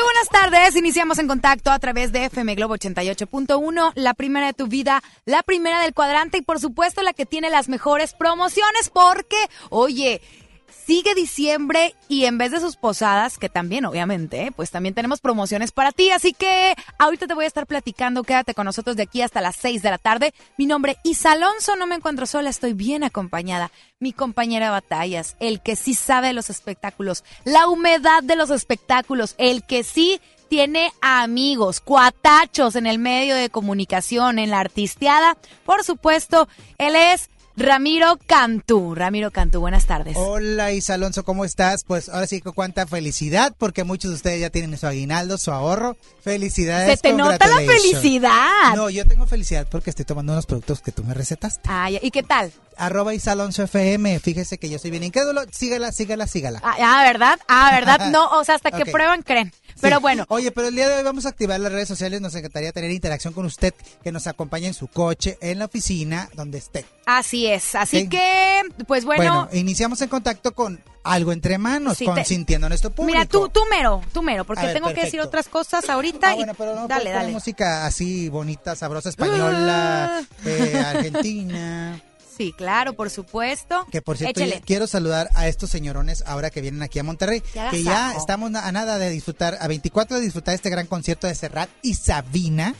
Muy buenas tardes, iniciamos en contacto a través de FM Globo 88.1, la primera de tu vida, la primera del cuadrante y por supuesto la que tiene las mejores promociones porque, oye, Sigue diciembre y en vez de sus posadas, que también obviamente, pues también tenemos promociones para ti. Así que ahorita te voy a estar platicando. Quédate con nosotros de aquí hasta las 6 de la tarde. Mi nombre es Alonso, no me encuentro sola, estoy bien acompañada. Mi compañera de batallas, el que sí sabe los espectáculos, la humedad de los espectáculos, el que sí tiene amigos, cuatachos en el medio de comunicación, en la artisteada. Por supuesto, él es Ramiro Cantú. Ramiro Cantú, buenas tardes. Hola Isa Alonso, ¿cómo estás? Pues ahora sí que cuánta felicidad, porque muchos de ustedes ya tienen su aguinaldo, su ahorro. Felicidades. Se te nota la felicidad. No, yo tengo felicidad porque estoy tomando unos productos que tú me recetaste. Ah, ¿y qué tal? Arroba Isa Alonso FM, fíjese que yo soy bien incrédulo, sígala, sígala, sígala. Ah, ah ¿verdad? Ah, ¿verdad? No, o sea, hasta que prueban creen. Pero bueno. Oye, pero el día de hoy vamos a activar las redes sociales. Nos encantaría tener interacción con usted, que nos acompañe en su coche, en la oficina, donde esté. Así es. Así que, pues bueno. Bueno, iniciamos en contacto con algo entre manos, consintiendo nuestro público. Mira, tú, tú mero, tú mero, porque tengo que decir otras cosas ahorita. Ah, bueno, pero no, dale, dale. música así bonita, sabrosa, española, eh, argentina. Sí, claro, por supuesto. Que por cierto, quiero saludar a estos señorones ahora que vienen aquí a Monterrey, que ya estamos a nada de disfrutar, a 24 de disfrutar este gran concierto de Serrat y Sabina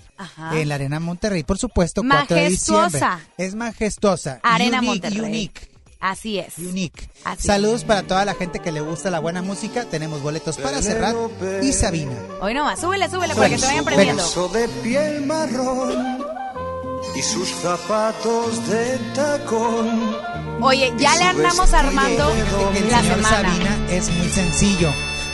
en la Arena Monterrey, por supuesto, 4 de diciembre. Es majestuosa. Arena Monterrey. Unique. Así es. Unique. Saludos para toda la gente que le gusta la buena música. Tenemos boletos para Serrat y Sabina. Hoy nomás, súbele, súbele para que se vayan prendiendo. de piel marrón y sus zapatos de tacón. Oye, ya le andamos armando la semana. Sabina es muy sencillo.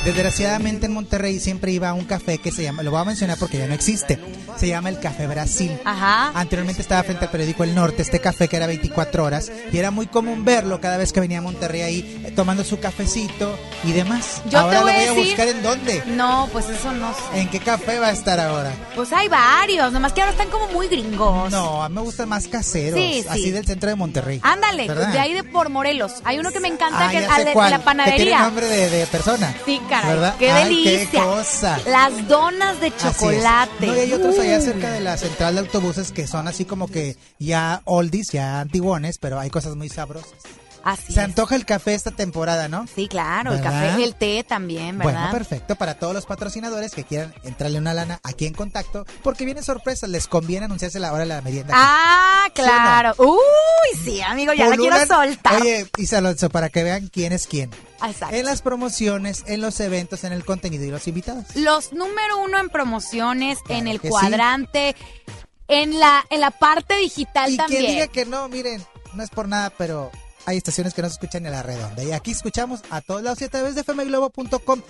Desgraciadamente en Monterrey siempre iba a un café que se llama, lo voy a mencionar porque ya no existe, se llama el Café Brasil. Ajá. Anteriormente estaba frente al periódico El Norte, este café que era 24 horas, y era muy común verlo cada vez que venía a Monterrey ahí eh, tomando su cafecito y demás. Yo ahora te voy lo voy a, buscar en dónde. No, pues eso no sé. ¿En qué café va a estar ahora? Pues hay varios, nomás que ahora están como muy gringos. No, a mí me gustan más caseros, así del centro de Monterrey. Ándale, de ahí de por Morelos. Hay uno que me encanta, ah, que es de, la panadería. Que tiene nombre de, persona. Sí, caray. ¿verdad? Qué Qué cosa. Las donas de chocolate. No, y hay otros allá cerca de la central de autobuses que son así como que ya oldies, ya antiguones, pero hay cosas muy sabrosas. Se antoja el café esta temporada, ¿no? Sí, claro, el café, el té también, ¿verdad? Bueno, perfecto. Para todos los patrocinadores que quieran entrarle una lana aquí en contacto, porque viene sorpresa, les conviene anunciarse la hora de la merienda. Ah, claro. Uy, sí, amigo, ya la quiero soltar. Oye, Isa Alonso, para que vean quién es quién. Exacto. En las promociones, en los eventos, en el contenido y los invitados. Los número uno en promociones, en el cuadrante, en la, en la parte digital también. Y quien diga que no, miren, no es por nada, pero hay estaciones que no se escuchan en la redonda. Y aquí escuchamos a todos lados y a través de fmglobo.com.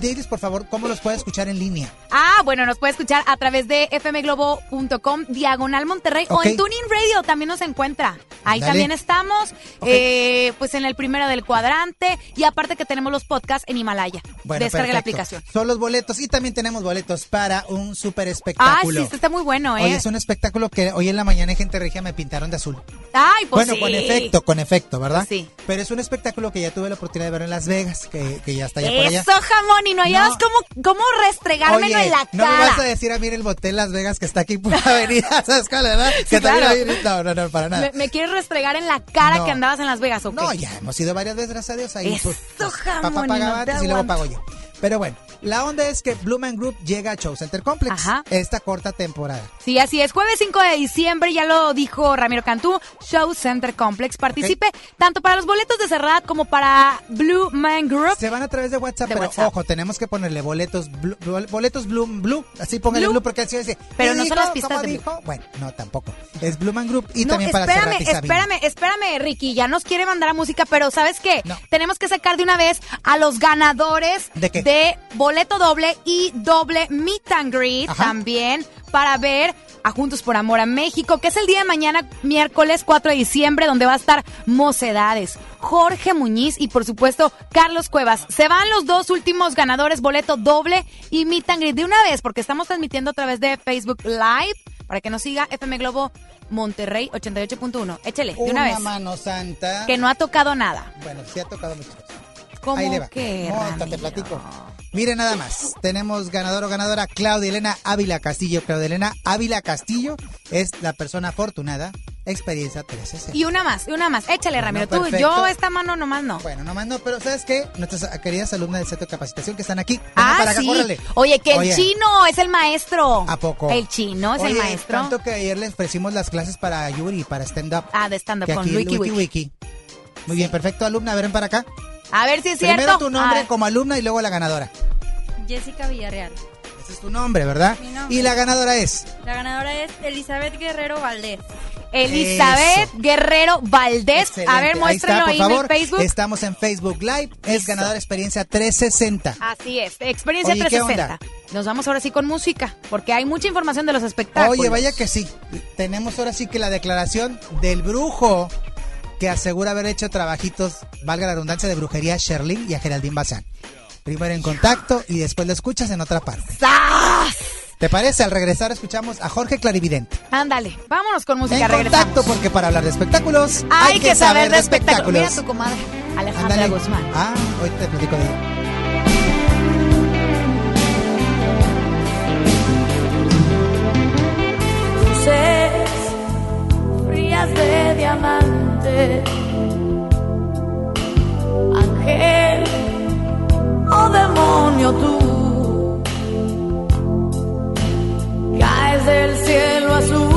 Diles, por favor, cómo los puede escuchar en línea. Ah, bueno, nos puede escuchar a través de fmglobo.com, diagonal Monterrey, o en Tuning Radio también nos encuentra. Ahí también estamos, eh, pues en el primero del cuadrante, y aparte que tenemos los podcasts en Himalaya. Bueno, Descarga la aplicación. Son los boletos, y también tenemos boletos para un súper espectáculo. Ah, sí, está muy bueno, ¿eh? Hoy es un espectáculo que hoy en la mañana en Gente Regia me pintaron de azul. Ay, pues Bueno, con efecto, con efecto, ¿verdad? Sí. Pero es un espectáculo que ya tuve la oportunidad de ver en Las Vegas, que, que ya está allá por allá. Eso, jamón, y no hayas como, cómo restregármelo en la cara. No me vas a decir a mí en el motel Las Vegas que está aquí por la avenida, ¿sabes cuál, verdad? que también no, no, no, para nada. ¿Me, quieres restregar en la cara que andabas en Las Vegas o qué? No, ya hemos ido varias veces, gracias a Dios. Ahí, Eso, pues, jamón, papá pagaba antes y luego pago yo. Pero bueno, la onda es que Blue Man Group llega a Show Center Complex esta corta temporada. Sí, así es. Jueves 5 de diciembre, ya lo dijo Ramiro Cantú, Show Center Complex. Participe tanto para los boletos de cerrada como para Blue Man Group. Se van a través de WhatsApp, pero ojo, tenemos que ponerle boletos blue, boletos Blue, blue. Así póngale Blue, porque así dice. Pero no son las pistas de dijo? Bueno, no, tampoco. Es Blue Man Group y también para espérame, espérame, espérame, Ricky. Ya nos quiere mandar a música, pero ¿sabes qué? Tenemos que sacar de una vez a los ganadores de, qué? de boleto doble y doble meet and greet también para ver a Juntos por Amor a México, que es el día de mañana, miércoles 4 de diciembre, donde va a estar Mocedades, Jorge Muñiz y por supuesto Carlos Cuevas. Se van los dos últimos ganadores, boleto doble y meet and greet de una vez, porque estamos transmitiendo a través de Facebook Live, para que nos siga FM Globo Monterrey 88.1. Échele, de una, una vez. mano santa. Que no ha tocado nada. Bueno, sí ha tocado mucho. ¿Cómo Ahí le va. que? te platico. Mire nada más, tenemos ganador o ganadora Claudia Elena Ávila Castillo. Claudia Elena Ávila Castillo es la persona afortunada. Experiencia 13 Y una más, y una más. Échale, Ramiro. Tú, yo esta mano nomás no. Bueno, nomás no, pero ¿sabes qué? Nuestras queridas alumnas del centro de capacitación que están aquí. Ah, para acá, sí. Oye, que el chino es el maestro. ¿A poco? El chino es el maestro. tanto que ayer les ofrecimos las clases para Yuri, para stand-up. Ah, de stand-up con Wiki Wiki. Wiki. Muy bien, perfecto, alumna. Ven para acá. A ver si es cierto. Primero tu nombre como alumna y luego la ganadora. Jessica Villarreal. Ese es tu nombre, ¿verdad? Mi nombre. ¿Y la ganadora es? La ganadora es Elizabeth Guerrero Valdés. Elizabeth Guerrero Valdés. A ver, muéstrenlo ahí, en Facebook. Estamos en Facebook Live. Es ganadora experiencia 360. Así es, experiencia 360. Nos vamos ahora sí con música, porque hay mucha información de los espectáculos. Oye, vaya que sí. Tenemos ahora sí que la declaración del brujo que asegura haber hecho trabajitos, valga la redundancia, de brujería a Sherlyn y a Geraldine Bazán. Primero en contacto y después lo escuchas en otra parte. ¿Te parece? Al regresar escuchamos a Jorge Clarividente. Ándale, vámonos con música. En contacto porque para hablar de espectáculos hay, que, saber de espectáculos. Mira tu comadre, Alejandra Guzmán. Ah, hoy te platico de ella. frías de diamante, ángel o oh demonio tú caes del cielo azul,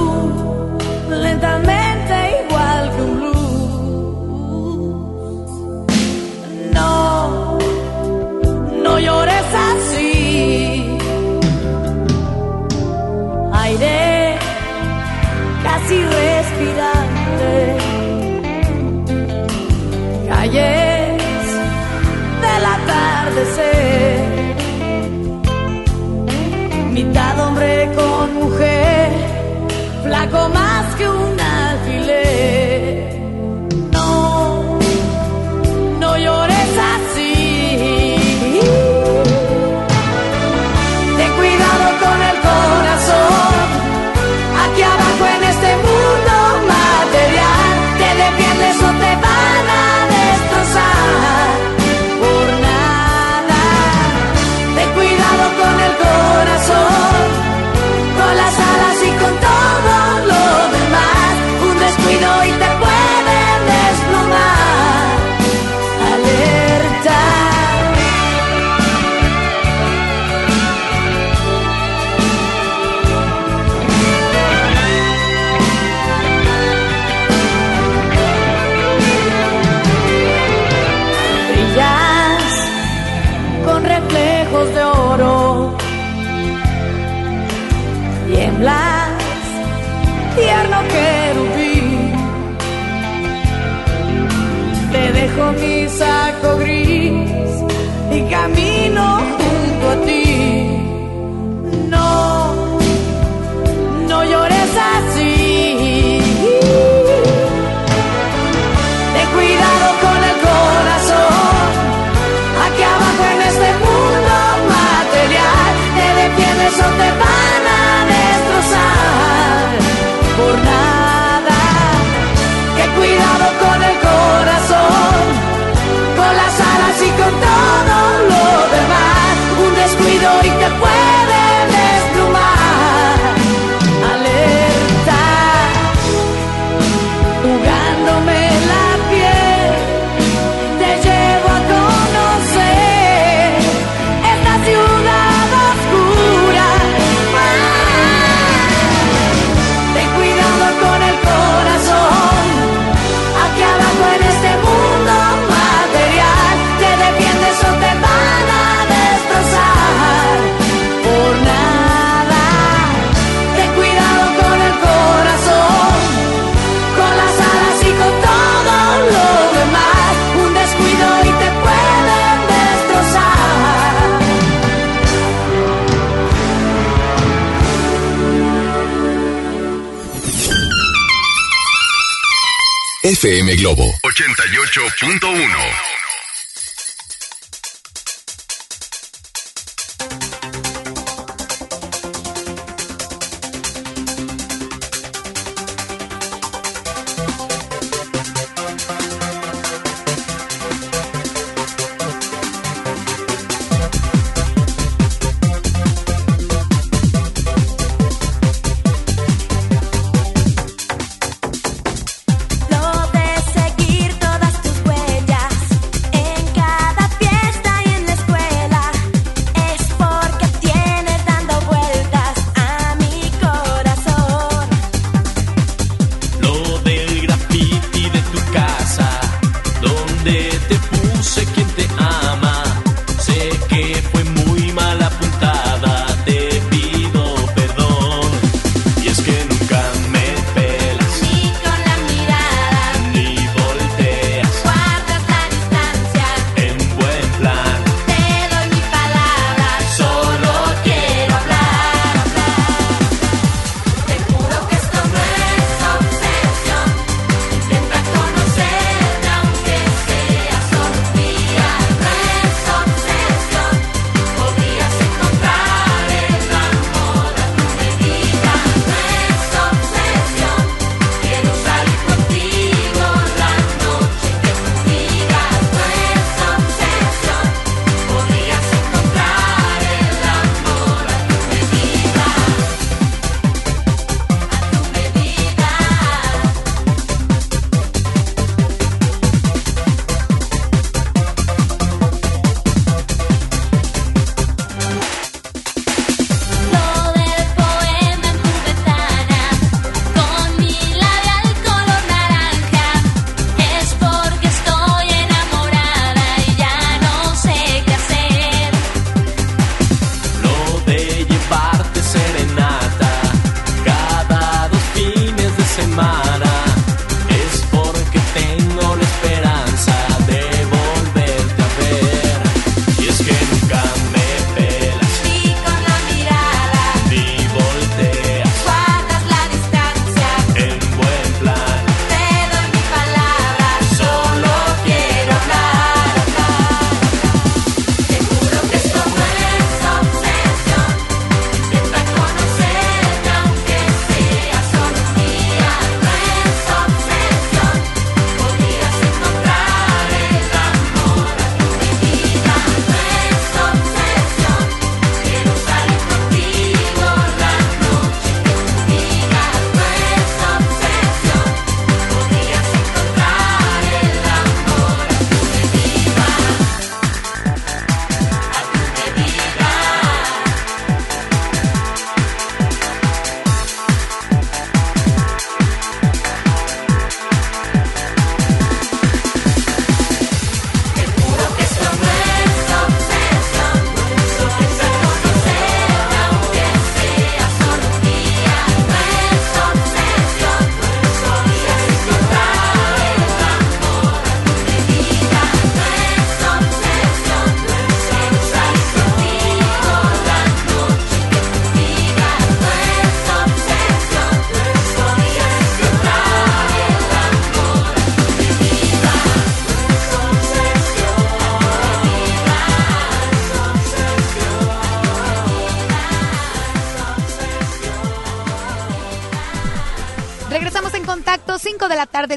88.1.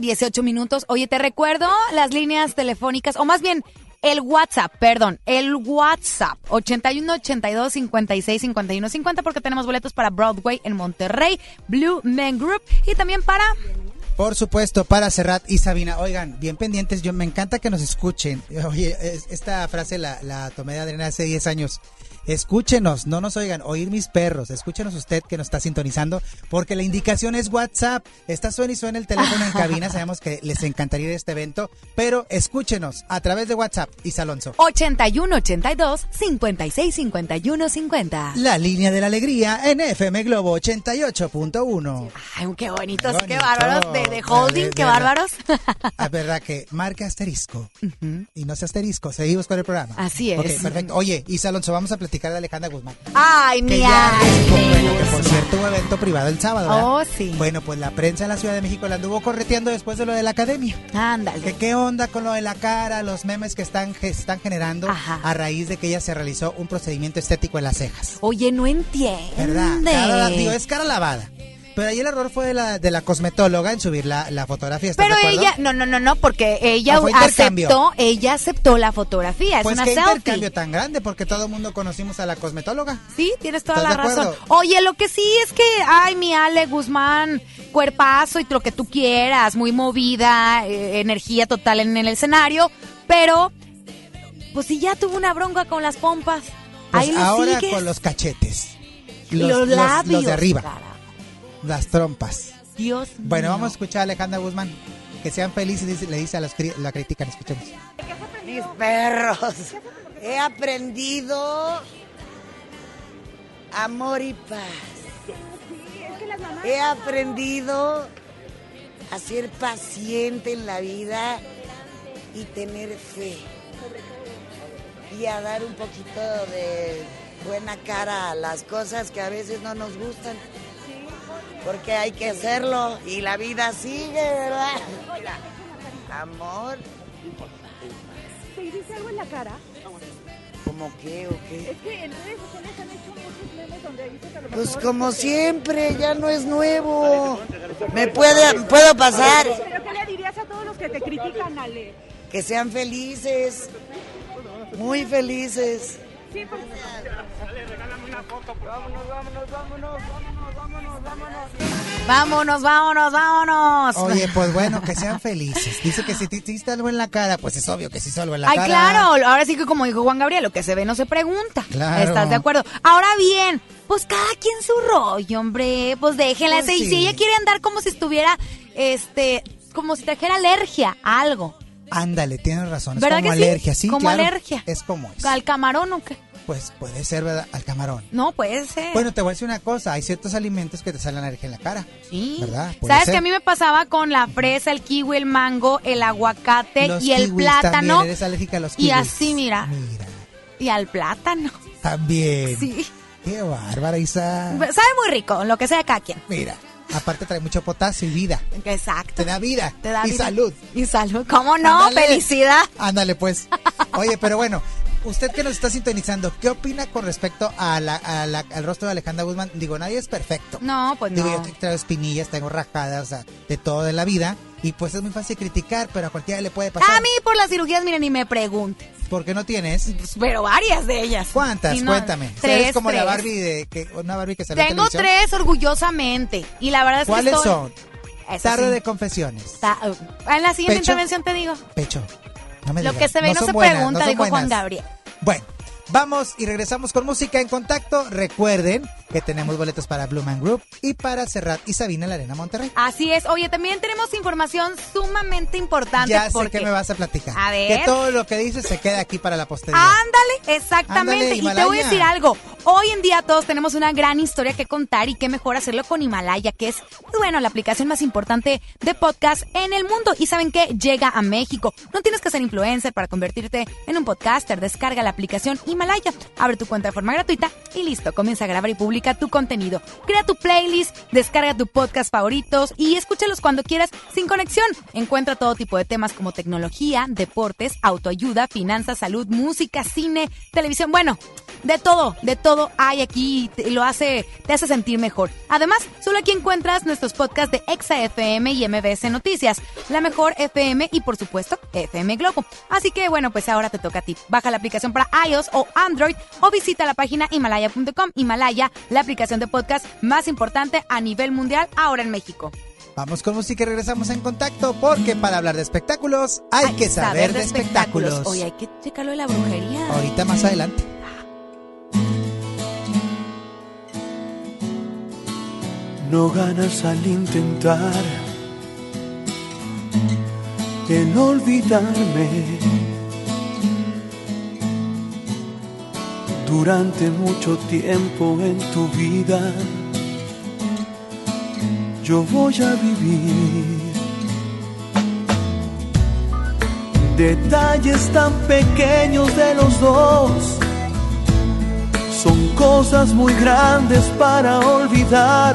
5 de la tarde, 18 minutos. Oye, te recuerdo las líneas telefónicas, o más bien el WhatsApp, perdón, el WhatsApp 81 82 56 51 50 porque tenemos boletos para Broadway en Monterrey, Blue Man Group y también para por supuesto, para Serrat y Sabina. Oigan, bien pendientes, yo me encanta que nos escuchen. Oye, esta frase la, la tomé de Adriana hace 10 años. Escúchenos, no nos oigan, oír mis perros. Escúchenos usted que nos está sintonizando, porque la indicación es WhatsApp. Está suena y suena el teléfono en cabina. Sabemos que les encantaría ir a este evento, pero escúchenos a través de WhatsApp, y Alonso. 81 82 56 51 50. La línea de la alegría en FM Globo 88.1. Ay, qué bonitos, qué, bárbaros. De, holding, qué bárbaros. Es verdad que marca asterisco. Y no se asterisco, seguimos con el programa. Así es. Ok, perfecto. Oye, Isa Alonso, vamos a platicar de Alejandra Guzmán. Ay, mi Bueno, que por cierto hubo evento privado el sábado. Oh, sí. Bueno, pues la prensa en la Ciudad de México la anduvo correteando después de lo de la academia. Ándale. ¿Qué onda con lo de la cara, los memes que están, están generando a raíz de que ella se realizó un procedimiento estético en las cejas? Oye, no entiendo. ¿Verdad? digo, es cara lavada. Pero ahí el error fue de la, de la cosmetóloga en subir la, la fotografía. Pero ella, no, no, no, no, porque ella ah, aceptó, ella aceptó la fotografía. Es pues una qué selfie. intercambio tan grande, porque todo el mundo conocimos a la cosmetóloga. Sí, tienes toda la razón. Oye, lo que sí es que, ay, mi Ale Guzmán, cuerpazo y lo que tú quieras, muy movida, eh, energía total en el escenario, pero, pues si ya tuvo una bronca con las pompas. Pues ahí ahora con los cachetes. Los, labios. Los de arriba las trompas. Dios Bueno, vamos a escuchar a Alejandra Guzmán. Que sean felices, le dice a los la crítica, escuchemos. Mis perros, he aprendido amor y paz. He aprendido a ser paciente en la vida y tener fe. Y a dar un poquito de buena cara a las cosas que a veces no nos gustan porque hay que hacerlo y la vida sigue, ¿verdad? Amor. ¿Te dice algo en la cara? ¿Cómo qué o qué? Es que en redes sociales han hecho muchos memes donde dice que a lo Pues como siempre, ya no es nuevo. ¿Me puede, puedo pasar? ¿Pero qué le dirías a todos los que te critican, Ale? Que sean felices, muy felices. Sí, por Dale, regálame una foto. Vámonos, vámonos, vámonos, vámonos. Vámonos, vámonos, vámonos. Oye, pues bueno, que sean felices. Dice que si te hiciste algo en la cara, pues es obvio que sí algo en la cara. Ay, claro, ahora sí que como dijo Juan Gabriel, lo que se ve no se pregunta. Claro. ¿Estás de acuerdo? Ahora bien, pues cada quien su rollo, hombre. Pues déjenla. Pues si ella quiere andar como si estuviera, este, como si trajera alergia a algo. Ándale, tienes razón. Es como alergia, sí? Como alergia. Es como es. ¿Al camarón o qué? Pues puede ser, ¿verdad? Al camarón. No, puede ser. Bueno, te voy a decir una cosa. Hay ciertos alimentos que te salen alergia en la cara. Sí. ¿Verdad? ¿Sabes que a mí me pasaba con la fresa, el kiwi, el mango, el aguacate y el plátano? También eres alérgica a los kiwis. Y así, mira. Mira. Y al plátano. También. Sí. Qué bárbara, Isa. Sabe muy rico, lo que sea de cada quien. Mira. Aparte trae mucho potasio y vida. Exacto. Te da vida. Te da y salud. Y salud. ¿Cómo no? Felicidad. Ándale, pues. Oye, pero bueno, usted que nos está sintonizando, ¿qué opina con respecto a la, al rostro de Alejandra Guzmán? Digo, nadie es perfecto. No, pues Digo, no. yo traigo espinillas, tengo rajadas, o sea, de todo de la vida. Y pues es muy fácil criticar, pero a cualquiera le puede pasar. A mí por las cirugías, miren, ni me pregunte. ¿Por qué no tienes? Pues, pero varias de ellas. ¿Cuántas? Cuéntame. Tres, eres como la Barbie de que una Barbie que salió Tengo tres orgullosamente y la verdad es que ¿Cuáles son? Tarde de confesiones. En la siguiente intervención te digo. Pecho. No me Lo que se ve no, se pregunta, dijo Juan Gabriel. Bueno, Vamos y regresamos con música en contacto. Recuerden que tenemos boletos para Blue Man Group y para Serrat y Sabina en la Arena Monterrey. Así es. Oye, también tenemos información sumamente importante. Ya sé que me vas a platicar. A ver. Que todo lo que dices se queda aquí para la posteridad. Ándale, exactamente. y te voy a decir algo. Hoy en día todos tenemos una gran historia que contar y qué mejor hacerlo con Himalaya, que es, bueno, la aplicación más importante de podcast en el mundo. Y saben que llega a México. No tienes que ser influencer para convertirte en un podcaster. Descarga la aplicación Himalaya, abre tu cuenta de forma gratuita y listo, comienza a grabar y publica tu contenido. Crea tu playlist, descarga tu podcast favoritos y escúchalos cuando quieras sin conexión. Encuentra todo tipo de temas como tecnología, deportes, autoayuda, finanzas, salud, música, cine, televisión. Bueno, de todo, de todo hay aquí y lo hace, te hace sentir mejor. Además, solo aquí encuentras nuestros podcasts de Exa FM y MBS Noticias, la mejor FM y por supuesto FM Globo. Así que bueno, pues ahora te toca a ti. Baja la aplicación para iOS o Android o visita la página himalaya.com. Himalaya, la aplicación de podcast más importante a nivel mundial ahora en México. Vamos con música y regresamos en contacto porque para hablar de espectáculos hay, que saber, de, espectáculos. espectáculos. Hoy hay que checarlo de la brujería. Ahorita más adelante. No ganas al intentar el olvidarme. Durante mucho tiempo en tu vida yo voy a vivir. Detalles tan pequeños de los dos son cosas muy grandes para olvidar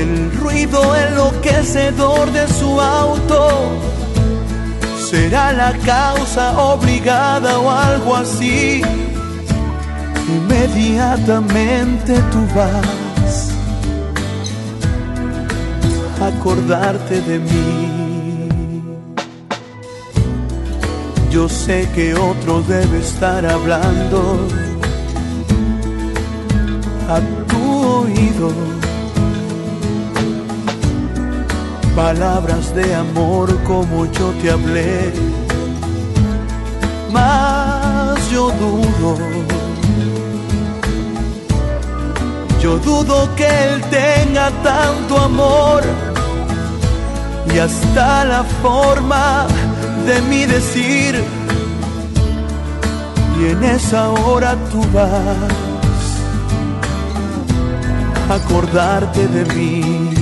El ruido enloquecedor de su auto será la causa obligada o algo así. Inmediatamente tú vas acordarte de mí. Yo sé que otro debe estar hablando a tu oído. Palabras de amor como yo te hablé, más yo dudo. Yo dudo que él tenga tanto amor y hasta la forma de mi decir. Y en esa hora tú vas a acordarte de mí.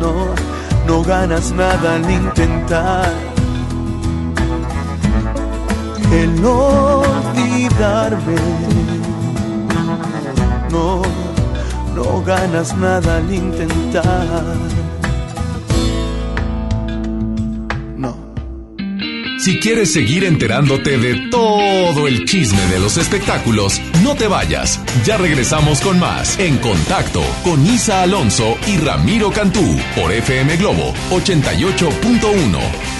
No, no ganas nada al intentar el olvidarme no, no ganas nada al intentar. No. Si quieres seguir enterándote de todo el chisme de los espectáculos, no te vayas. Ya regresamos con más En Contacto con Isa Alonso y Ramiro Cantú por FM Globo 88.1.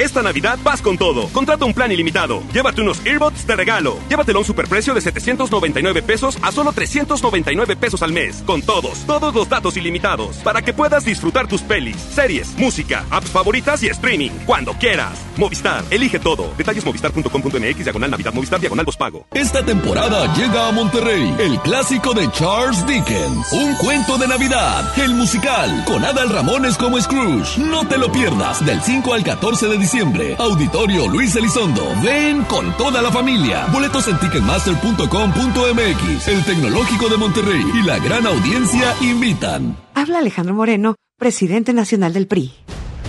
Esta Navidad vas con todo. Contrata un plan ilimitado. Llévate unos earbuds de regalo. Llévatelo a un superprecio de 799 pesos a solo 399 pesos al mes. Con todos, todos los datos ilimitados. Para que puedas disfrutar tus pelis, series, música, apps favoritas y streaming. Cuando quieras. Movistar, elige todo. Detalles movistar.com.mx, diagonal Navidad, Movistar, diagonal pago. Esta temporada llega a Monterrey el clásico de Charles Dickens. Un cuento de Navidad. El musical. Con Adal Ramones como Scrooge. No te lo pierdas. Del 5 al 14 de diciembre. Auditorio Luis Elizondo. Ven con toda la familia. Boletos en ticketmaster.com.mx. El Tecnológico de Monterrey y la gran audiencia invitan. Habla Alejandro Moreno, presidente nacional del PRI.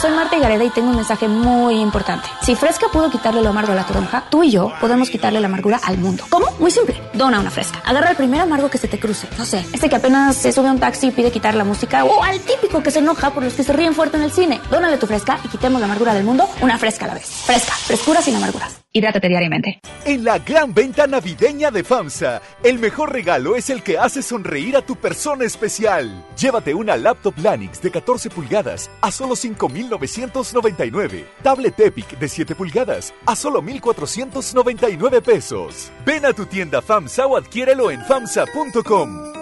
Soy Marta Gareda y tengo un mensaje muy importante. Si Fresca pudo quitarle lo amargo a la toronja, tú y yo podemos quitarle la amargura al mundo. ¿Cómo? Muy simple. Dona una Fresca. Agarra el primer amargo que se te cruce. No sé, este que apenas se sube a un taxi y pide quitar la música o al típico que se enoja por los que se ríen fuerte en el cine. Dónale tu Fresca y quitemos la amargura del mundo una Fresca a la vez. Fresca. Frescura sin amarguras. Hidrátate diariamente. En la gran venta navideña de FAMSA, el mejor regalo es el que hace sonreír a tu persona especial. Llévate una laptop Lanix de 14 pulgadas a solo 5,999. Tablet Epic de 7 pulgadas a solo 1,499 pesos. Ven a tu tienda FAMSA o adquiérelo en FAMSA.com.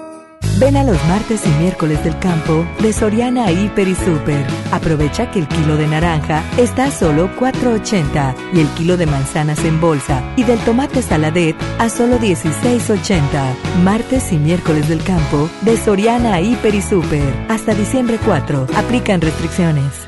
Ven a los martes y miércoles del campo de Soriana Hiper y Super. Aprovecha que el kilo de naranja está a solo 4.80 y el kilo de manzanas en bolsa y del tomate saladet a solo 16.80. Martes y miércoles del campo de Soriana Hiper y Super. Hasta diciembre 4. Aplican restricciones.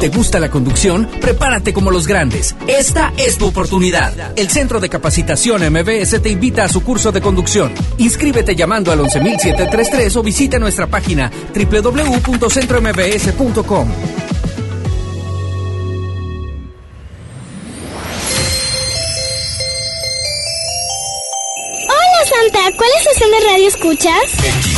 ¿Te gusta la conducción? Prepárate como los grandes. Esta es tu oportunidad. El Centro de Capacitación MBS te invita a su curso de conducción. Inscríbete llamando al 11733 o visita nuestra página www.centrombs.com. Hola Santa, ¿cuál estación de radio escuchas?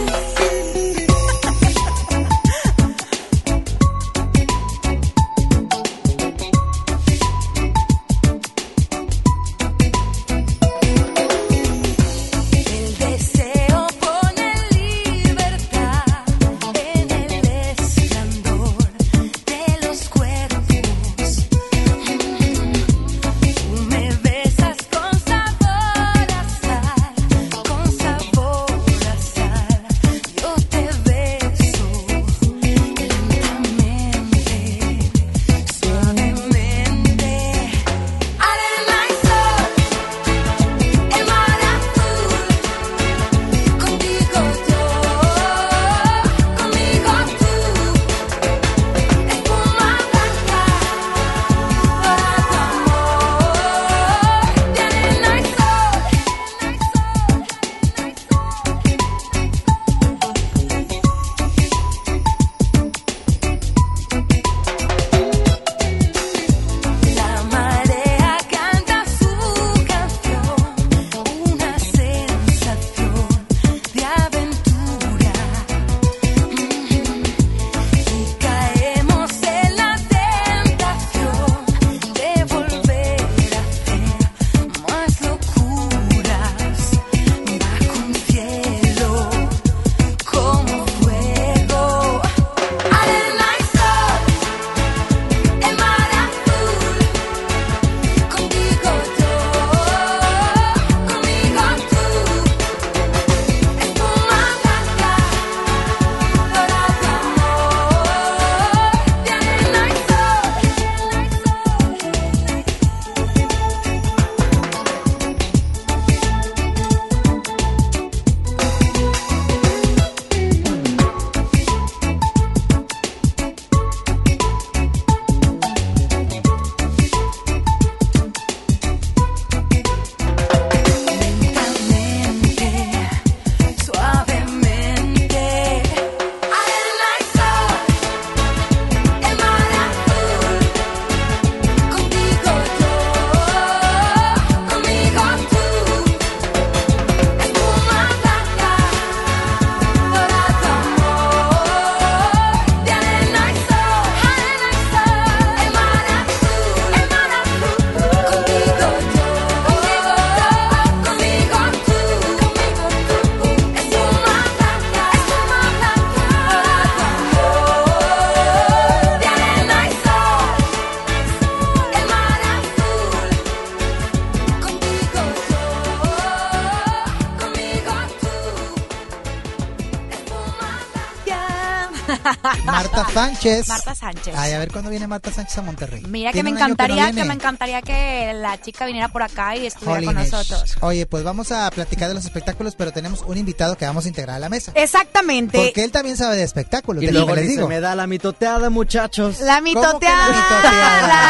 Marta Sánchez. Ay, a ver cuándo viene Marta Sánchez a Monterrey. Mira que me encantaría que, me encantaría que la chica viniera por acá y estuviera con nosotros. Oye, pues vamos a platicar de los espectáculos, pero tenemos un invitado que vamos a integrar a la mesa. Exactamente. Porque él también sabe de espectáculos. Y luego les digo. me da la mitoteada, muchachos. La mitoteada.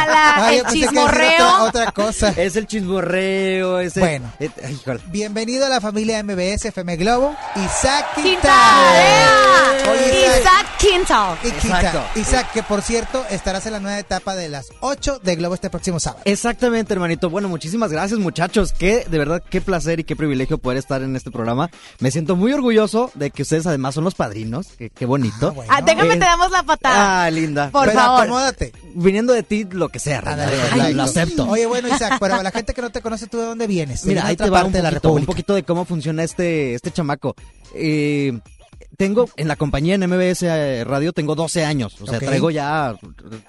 La, el chismorreo. Otra, cosa. Es el chismorreo. Es bueno. bienvenido a la familia MBS FM Globo. Isaac Quintal. Isaac Quintal. Exacto. Isaac, que por cierto, estarás en la nueva etapa de las 8 de Globo este próximo sábado. Exactamente, hermanito. Bueno, muchísimas gracias, muchachos. Qué, de verdad, qué placer y qué privilegio poder estar en este programa. Me siento muy orgulloso de que ustedes además son los padrinos. Qué, bonito. Ah, ah déjame te damos la patada. Ah, linda. Por favor. acomódate. Viniendo de ti, lo que sea, lo acepto. Oye, bueno, Isaac, pero la gente que no te conoce, ¿tú de dónde vienes? Mira, ahí te va un poquito, un poquito de cómo funciona este, este chamaco. Eh, tengo en la compañía en MBS eh, Radio tengo 12 años, o sea, traigo ya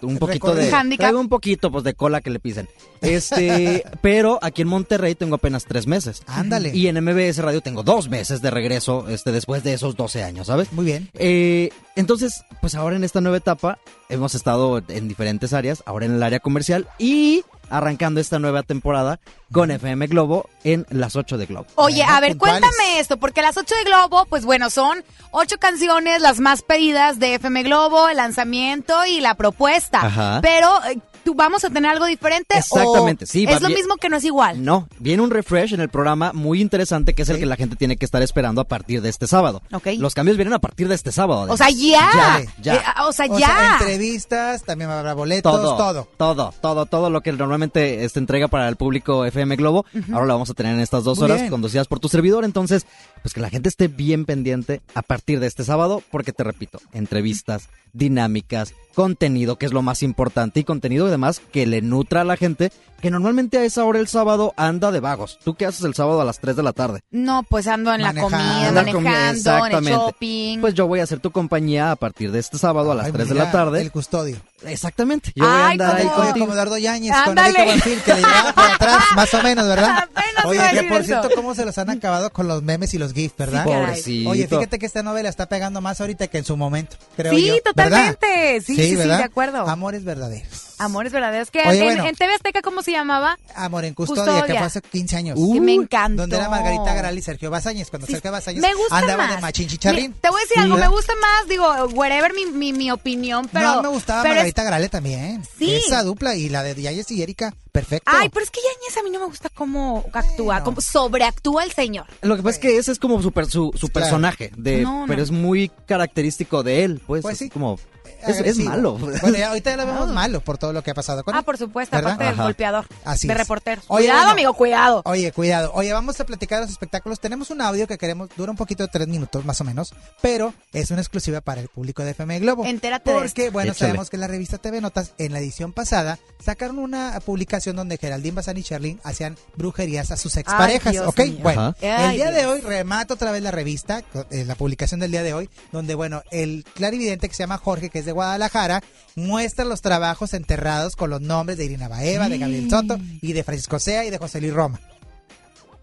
un poquito de traigo un poquito pues de cola que le pisen. Este, pero aquí en Monterrey tengo apenas tres meses. Ándale. Y en MBS Radio tengo dos meses de regreso, este, después de esos 12 años, ¿sabes? Muy bien. Eh, entonces, pues ahora en esta nueva etapa hemos estado en diferentes áreas, ahora en el área comercial y arrancando esta nueva temporada con FM Globo en las 8 de Globo. Oye, a ver, cuéntame esto, porque las 8 de Globo, pues bueno, son ocho canciones las más pedidas de FM Globo, el lanzamiento y la propuesta. Pero, eh, tú vamos a tener algo diferente. Exactamente, sí. Es lo mismo que no es igual. No, viene un refresh en el programa muy interesante que es el que la gente tiene que estar esperando a partir de este sábado. Ok. Los cambios vienen a partir de este sábado. O sea, ya. Ya, eh, o sea, ya. entrevistas, también habrá boletos, todo, todo. Todo, todo, todo, lo que normalmente este, entrega para el público FM Globo. Ahora lo vamos a tener en estas dos horas conducidas por tu servidor. Entonces, pues que la gente esté bien pendiente a partir de este sábado, porque te repito, entrevistas, dinámicas, contenido, que es lo más importante, y contenido además que le nutra a la gente, que normalmente a esa hora el sábado anda de vagos. ¿Tú qué haces el sábado a las 3 de la tarde? No, pues ando en la comida, manejando, en el shopping. Pues yo voy a hacer tu compañía a partir de este sábado a las 3 de la tarde. El custodio. Exactamente. Yo voy a andar ahí contigo. como Dardo Yáñez con Enrique Banfil, que le llevaba por atrás, más o menos, ¿verdad? Oye, que por cierto, cómo se los han acabado con los memes y los GIFs, ¿verdad? pobrecito. Oye, fíjate que esta novela está pegando más ahorita que en su momento, creo sí, yo. totalmente. Sí, sí, sí, de acuerdo. Amores verdaderos. Amores verdaderos. Que en, TV Azteca, ¿cómo se llamaba? Amor en custodia, que fue hace 15 años. que me encantó. Donde era Margarita Garal y Sergio Bazañez. Cuando Sergio Bazañez me gusta andaba más. de machín chicharrín. te voy a decir algo, me gusta más, digo, whatever mi, mi, mi opinión, pero... No, me gustaba Margarita Garal también. Sí. Esa dupla y la de Yáñez y Erika, perfecto. Ay, pero es que Yáñez a mí no me gusta cómo actúa, cómo sobreactúa el señor. Lo que pasa es que ese es como su, su, personaje, de, pero es muy característico de él, pues, pues sí. como es, malo. Bueno, ya ahorita ya lo vemos malo por todo lo que ha pasado con ah, él. Ah, por supuesto, aparte del golpeador. Así de reportero. cuidado, amigo, cuidado. Oye, cuidado. Oye, vamos a platicar de los espectáculos. Tenemos un audio que queremos, dura un poquito de tres minutos más o menos, pero es una exclusiva para el público de FM Globo. Entérate Porque, bueno, sabemos que la revista TV Notas, en la edición pasada, sacaron una publicación donde Geraldine Bazán y Charlene hacían brujerías a sus exparejas. ¿Ok? Bueno, el día de hoy remato otra vez la revista, eh, la publicación del día de hoy, donde, bueno, el clarividente que se llama Jorge, que es de Guadalajara, muestra los trabajos enterrados con los nombres de Irina Baeva, de Gabriel Soto y de Francisco Sea y de José Luis Roma.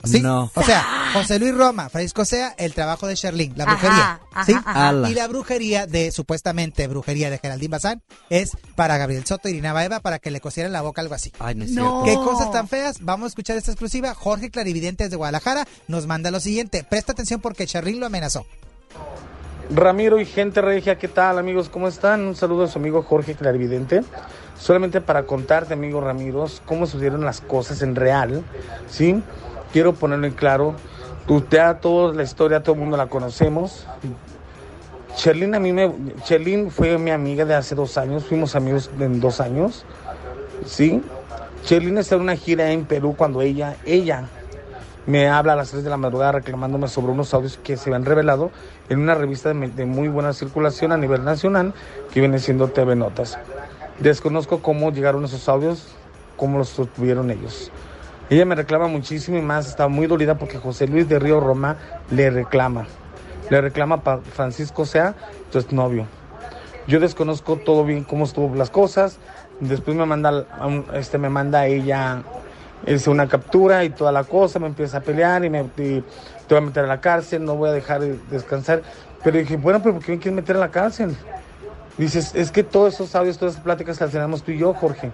¿Sí? No. O sea, José Luis Roma, Francisco Sea, el trabajo de Sherlyn, la brujería. ¿Sí? Y la brujería de, supuestamente, brujería de Geraldine Bazán es para Gabriel Soto y Irina Baeva para que le cosieran la boca algo así. Ay, no ¿Qué cosas tan feas? Vamos a escuchar esta exclusiva. Jorge Clarividente de Guadalajara nos manda lo siguiente. Presta atención porque Sherlyn lo amenazó. Ramiro y gente regia, ¿qué tal amigos? ¿Cómo están? Un saludo a su amigo Jorge Clarividente. Solamente para contarte, amigo Ramiro, cómo sucedieron las cosas en real, ¿sí? Quiero ponerlo en claro. Ya toda la historia, todo el mundo la conocemos. Sherlyn a mí me... Sherlyn fue mi amiga de hace dos años, fuimos amigos en dos años, ¿sí? Sherlyn está en una gira en Perú cuando ella, ella me habla a las 3 de la madrugada reclamándome sobre unos audios que se han revelado en una revista de, muy buena circulación a nivel nacional que viene siendo TV Notas. Desconozco cómo llegaron esos audios, cómo los obtuvieron ellos. Ella me reclama muchísimo y más, está muy dolida porque José Luis de Río Roma le reclama. Le reclama para Francisco Sea, tu novio. Yo desconozco todo bien cómo estuvo las cosas. Después me manda, este, me manda ella hice una captura y toda la cosa, me empieza a pelear y me te voy a meter a la cárcel, no voy a dejar de descansar. Pero dije, bueno, pero ¿por qué me quieres meter a la cárcel? Dices, es que todos esos audios, todas esas pláticas las tenemos tú y yo, Jorge.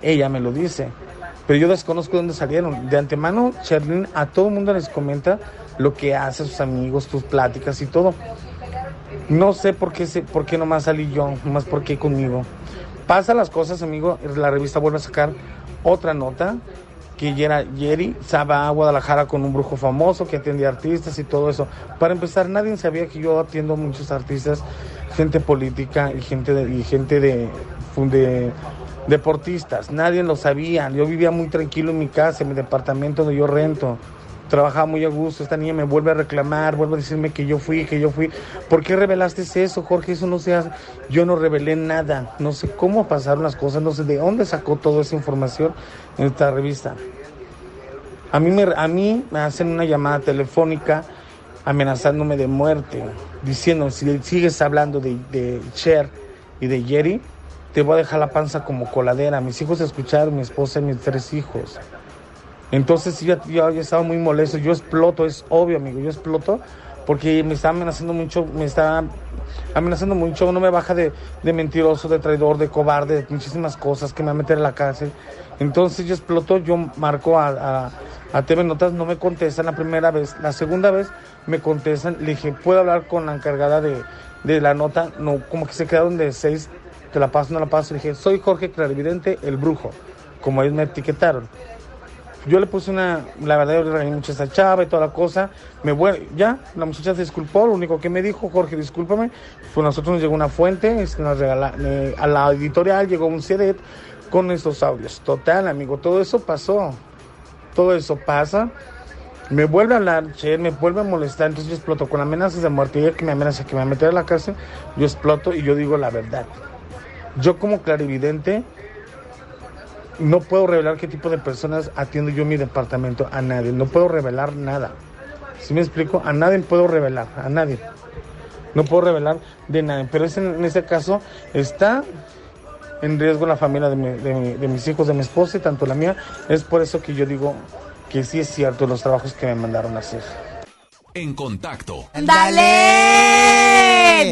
Ella me lo dice. Pero yo desconozco de dónde salieron. De antemano, Sherlyn a todo el mundo les comenta lo que hace sus amigos, tus pláticas y todo. No sé por qué, por qué nomás salí yo, nomás por qué conmigo. Pasa las cosas, amigo, la revista vuelve a sacar otra nota que Jerry va a Guadalajara con un brujo famoso que atiende artistas y todo eso. Para empezar, nadie sabía que yo atiendo muchos artistas, gente política y gente de, y gente de deportistas. Nadie lo sabía. Yo vivía muy tranquilo en mi casa, en mi departamento donde yo rento. Trabajaba muy a gusto. Esta niña me vuelve a reclamar, vuelve a decirme que yo fui, que yo fui. ¿Por qué revelaste eso, Jorge? Eso no se hace. Yo no revelé nada. No sé cómo pasaron las cosas, no sé de dónde sacó toda esa información en esta revista. A mí me, a mí me hacen una llamada telefónica amenazándome de muerte, diciendo, si sigues hablando de, de Cher y de Jerry, te voy a dejar la panza como coladera. Mis hijos escucharon, mi esposa y mis tres hijos. Entonces yo, yo, yo estaba muy molesto, yo exploto, es obvio, amigo, yo exploto porque me está amenazando mucho, me está amenazando mucho, no me baja de, de mentiroso, de traidor, de cobarde, de muchísimas cosas que me va a meter en la cárcel. Entonces yo exploto, yo marco a, a, TV Notas, no me contestan la primera vez, la segunda vez me contestan, le dije, ¿puedo hablar con la encargada de, de la nota? No, como que se quedaron de seis ¿te la paso no la paso? Le dije, soy Jorge Clarividente, el brujo, como ellos me etiquetaron. Yo le puse una, la verdad yo le regañé mucho a chava y toda la cosa. Me voy, ya, la muchacha se disculpó, lo único que me dijo, Jorge, discúlpame, pues nosotros nos llegó una fuente, nos regala, a la editorial llegó un CD con estos audios. Total, amigo, todo eso pasó. Todo eso pasa. Me vuelve a hablar, che, me vuelve a molestar, entonces yo exploto con amenazas de muerte. Y que me amenaza que me va a meter a la cárcel, yo exploto y yo digo la verdad. Yo como clarividente no puedo revelar qué tipo de personas atiendo yo en mi departamento, a nadie. No puedo revelar nada. Si me explico? A nadie puedo revelar, a nadie. No puedo revelar de nadie. Pero en ese caso está en riesgo la familia de, de, mis hijos, de mi esposa y tanto la mía. Es por eso que yo digo que sí es cierto los trabajos que me mandaron a hacer. En contacto. ¡Dale!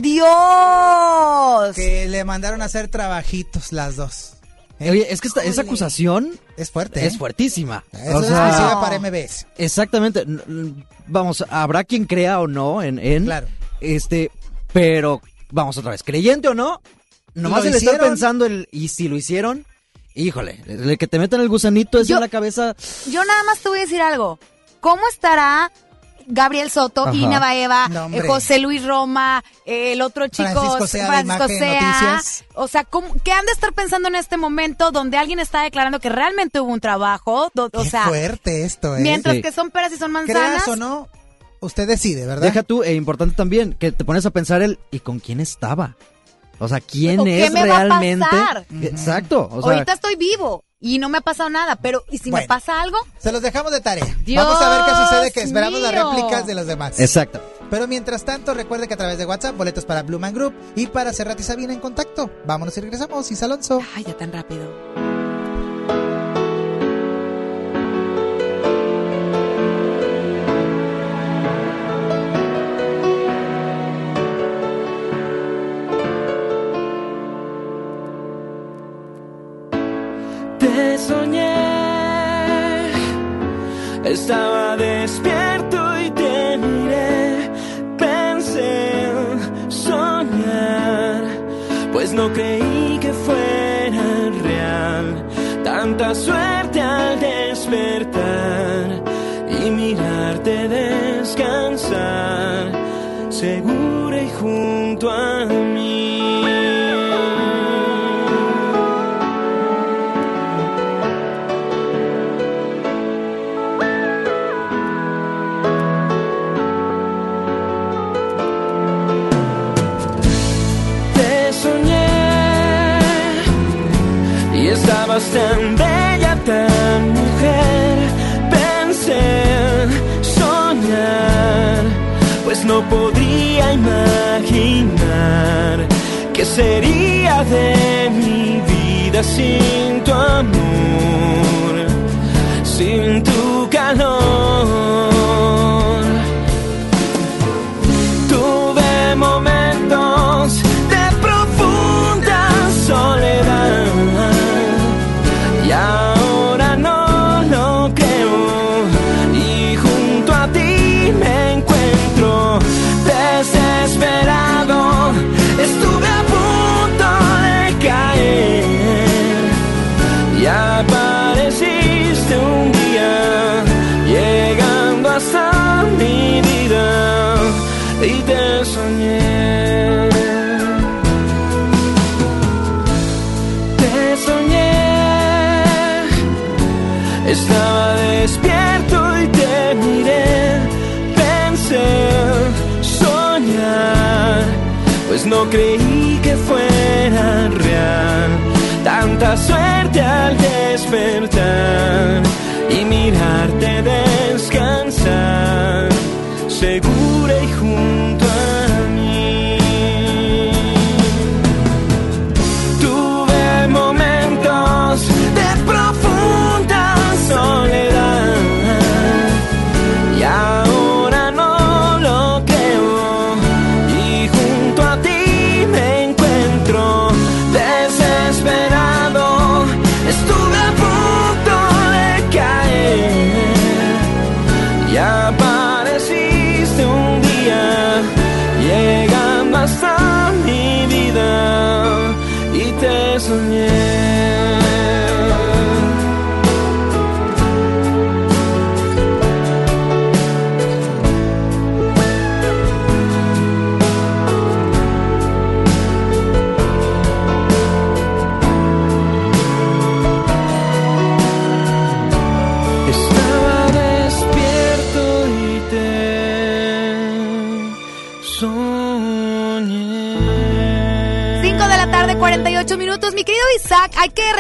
¡Dios! Que le mandaron a hacer trabajitos las dos. Oye, es que esa acusación es fuerte. Es ¿eh? fuertísima. o sea, para MBS. Exactamente. Vamos, habrá quien crea o no en, en claro. este, pero vamos otra vez, creyente o no, nomás el estar pensando el y si lo hicieron, híjole, el que te metan el gusanito es en la cabeza. Yo nada más te voy a decir algo. ¿Cómo estará Gabriel Soto, Ina Baeva, eh, José Luis Roma, eh, el otro chico, Francisco Sea, O sea, ¿qué han de estar pensando en este momento donde alguien está declarando que realmente hubo un trabajo? o sea, fuerte esto, ¿eh? Mientras que son peras y son manzanas. ¿Creas o no? Usted decide, ¿verdad? Deja tú, e importante también, que te pones a pensar el, ¿y con quién estaba? O sea, ¿quién es realmente? Exacto. Ahorita estoy vivo y no me ha pasado nada, pero ¿y si me pasa algo? Se los dejamos de tarea. Vamos a ver qué sucede, que esperamos las réplicas de los demás. Exacto. Pero mientras tanto, recuerde que a través de WhatsApp, boletos para Blue Man Group y para Cerrat y Sabina en contacto. Vámonos y regresamos. Isa Alonso. Ay, ya tan rápido. Estaba despierto y te miré, pensé soñar, pues no creí que fuera real. Tanta suerte al despertar y mirarte descansar, segura y junto a mí. Podría imaginar que sería de mi vida sin tu amor, sin tu calor. Creí que fuera real. Tanta suerte al despertar y mirarte descansar, segura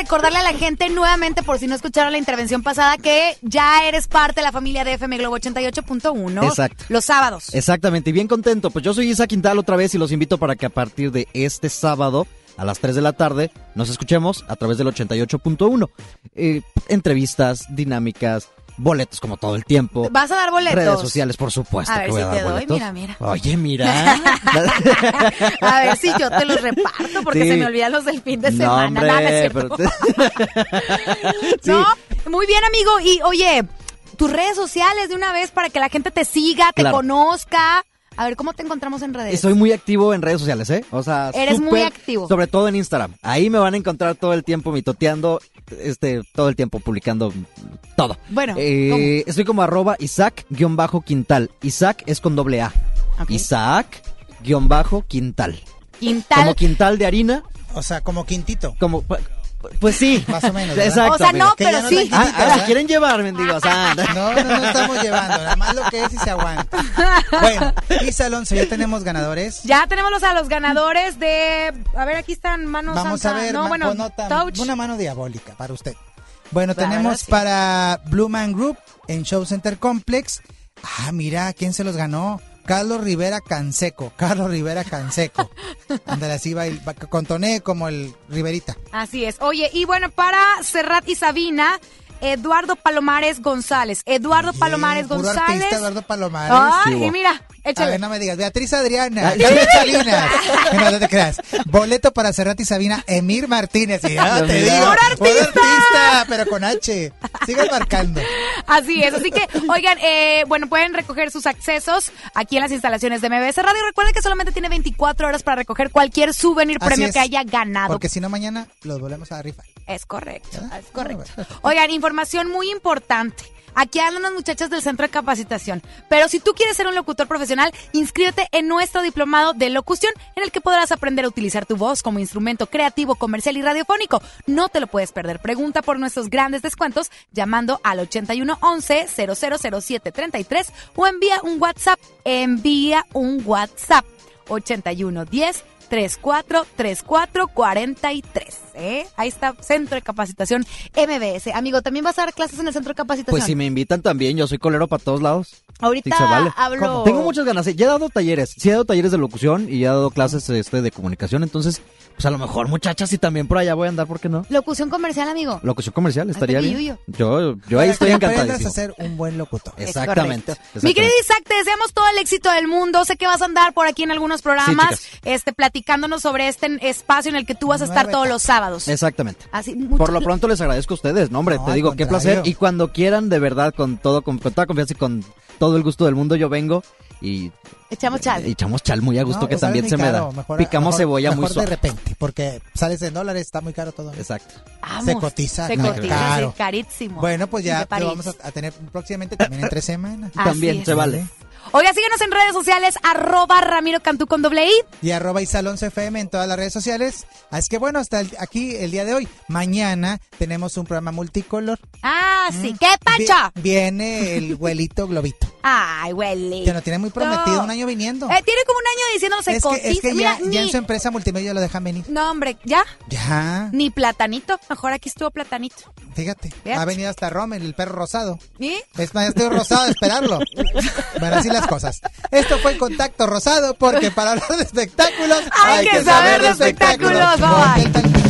recordarle a la gente nuevamente, por si no escucharon la intervención pasada, que ya eres parte de la familia de FM Globo 88.1. Exacto. Los sábados. Exactamente, y bien contento. Pues yo soy Isaac Quintal otra vez y los invito para que a partir de este sábado a las 3 de la tarde nos escuchemos a través del 88.1. Eh, entrevistas, dinámicas, boletos como todo el tiempo. ¿Vas a dar boletos? Redes sociales, por supuesto. A ver que voy si a dar te doy, mira, mira. Oye, mira. a ver si yo te los reparto, porque Sí. se me olvidan los del fin de No, semana. hombre, Nada, No, muy bien, amigo. Y oye, tus redes sociales de una vez para que la gente te siga, te Claro. conozca. A ver, ¿cómo te encontramos en redes? Estoy muy activo en redes sociales, ¿eh? O sea, Eres muy activo. Sobre todo en Instagram. Ahí me van a encontrar todo el tiempo mitoteando, este, todo el tiempo publicando todo. Bueno, Eh, estoy como arroba Isaac-Quintal. Isaac es con doble A. Isaac-Quintal. Quintal. Como quintal de harina. O sea, como quintito. Como, pues sí. Más o menos. ¿verdad? Exacto. O sea, no, pero no sí. Ah, ah, si ¿verdad? quieren llevar, mendigos. ah. No, no, no estamos llevando, nada más lo que es y se aguanta. Bueno, Isa Alonso, ya tenemos ganadores. Ya tenemos los- a los ganadores de. A ver, aquí están manos Vamos a ver, No, ma- bueno, touch. una mano diabólica para usted. Bueno, La tenemos sí. para Blue Man Group en Show Center Complex. Ah, mira, ¿quién se los ganó? Carlos Rivera Canseco. Carlos Rivera Canseco. Ándale, así va, el- va con toné como el Riverita. Así es. Oye, y bueno, para Serrat y Sabina, Eduardo Palomares González. Eduardo Palomares Puro González. artista, Eduardo Palomares. Ay, y hubo. A ver, no me digas. Beatriz Adriana. Carmen Salinas. No, no te creas. Boleto para Serrat y Sabina. Emir Martínez. Y ya te Mira. digo. ¡Puro artista! pero con H. Sigan marcando. Así es, así que, oigan, eh, bueno, pueden recoger sus accesos aquí en las instalaciones de MBS Radio. Recuerden que solamente tiene 24 horas para recoger cualquier souvenir Así premio es. que haya ganado. Porque si no, mañana los volvemos a rifar. Es correcto, es correcto. Oigan, información muy importante. Aquí andan las muchachas del centro de capacitación. Pero si tú quieres ser un locutor profesional, inscríbete en nuestro diplomado de locución, en el que podrás aprender a utilizar tu voz como instrumento creativo, comercial y radiofónico. No te lo puedes perder. Pregunta por nuestros grandes descuentos llamando al 8111 000733 o envía un WhatsApp. Envía un WhatsApp 8110 343443. ¿eh? Ahí está, Centro de Capacitación MBS. Amigo, ¿también vas a dar clases en el Centro de Capacitación? Pues si me invitan también, yo soy colero para todos lados. Ahorita vale. hablo... Tengo muchas ganas. ¿eh? Ya he dado talleres. Sí he dado talleres de locución y he dado clases este, de comunicación. Entonces, pues a lo mejor muchachas y también por allá voy a andar, ¿por qué no? Locución comercial, amigo. Locución comercial, estaría bien. Yo, yo ahí Para estoy que encantadísimo. a ser un buen locutor. Exactamente. Mi querido Isaac, te deseamos todo el éxito del mundo. Sé que vas a andar por aquí en algunos programas, Sí, este, platicándonos sobre este espacio en el que tú vas a estar todos los sábados. Exactamente. Así, Por lo pronto les agradezco a ustedes, no hombre, No, te digo, qué placer. Y cuando quieran, de verdad, con todo, con, con toda confianza y con todo el gusto del mundo, yo vengo y Echamos chal. y echamos chal muy a gusto No, que pues, también se me da. mejor- Picamos mejor- cebolla muy mejor de suave. repente, porque sales en dólares, está muy caro todo. Exacto. Vamos. Se cotiza, Se cotiza, Caro. sí, carísimo. Bueno, pues ya lo vamos a, a tener próximamente también entre semanas. Así También es. se vale. Oiga, síguenos en redes sociales, arroba Ramiro Cantú con doble I. Y arroba Isalón CFM en todas las redes sociales. Así que bueno, hasta el- aquí el día de hoy. Mañana tenemos un programa multicolor. Ah, sí. ¿Qué Vi- viene el güelito globito. Ay, huele. Que nos tiene muy prometido No. un año viniendo. Eh, tiene como un año diciéndonos se es, que, cotiza. es que Mira, ya, en su empresa multimedia lo dejan venir. No, hombre, ¿ya? Ya, Ni platanito. Mejor aquí estuvo platanito. fíjate. Fíjate. Ha venido hasta Rommel, el perro rosado. ¿Y? Es más, ya estoy rosado de esperarlo. bueno, así las cosas. Esto fue Contacto Rosado porque para hablar de espectáculos Hay que saber de espectáculos. Bye, bye.